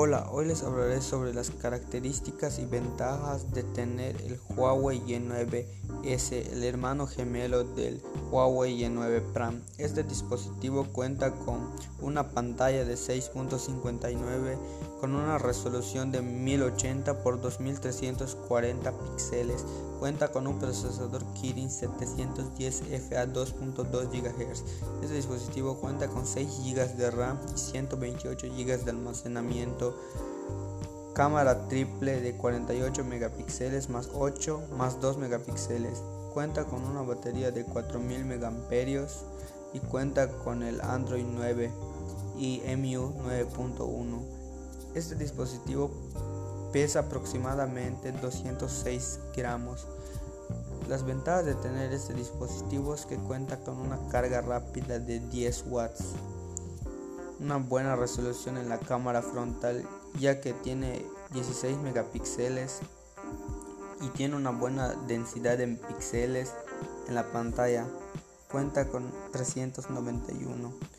Hola, hoy les hablaré sobre las características y ventajas de tener el Huawei Y9S, el hermano gemelo del Huawei Y9 Prime. Este dispositivo cuenta con una pantalla de 6.59 con una resolución de 1080 x 2340 píxeles. Cuenta con un procesador Kirin 710F a 2.2 GHz. Este dispositivo cuenta con 6 GB de RAM y 128 GB de almacenamiento. Cámara triple de 48 megapíxeles más 8 más 2 megapíxeles. Cuenta con una batería de 4000 mAh y cuenta con el Android 9 y MU 9.1. Este dispositivo pesa aproximadamente 206 gramos. Las ventajas de tener este dispositivo es que cuenta con una carga rápida de 10 watts, una buena resolución en la cámara frontal ya que tiene 16 megapíxeles y tiene una buena densidad en píxeles en la pantalla. Cuenta con 391.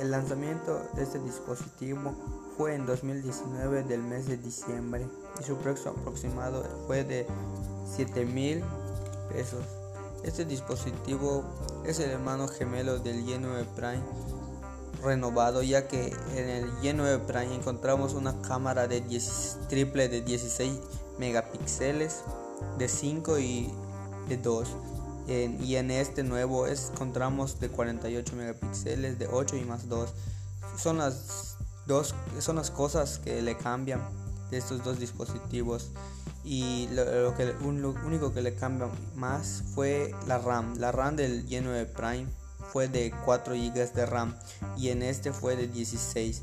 El lanzamiento de este dispositivo fue en 2019 del mes de diciembre y su precio aproximado fue de 7 mil pesos. Este dispositivo es el hermano gemelo del Y9 Prime renovado ya que en el Y9 Prime encontramos una cámara de triple de 16 megapíxeles de 5 y de 2 y en este nuevo encontramos de 48 megapíxeles, de 8 y más 2. Son las, dos, son las cosas que le cambian de estos dos dispositivos. Y lo, que, lo único que le cambia más fue la RAM. La RAM del Y9 Prime fue de 4 GB de RAM y en este fue de 16.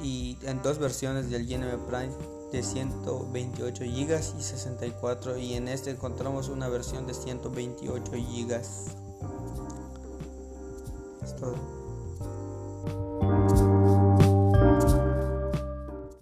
Y en dos versiones del Y9 Prime de 128 GB y 64 y en este encontramos una versión de 128 GB.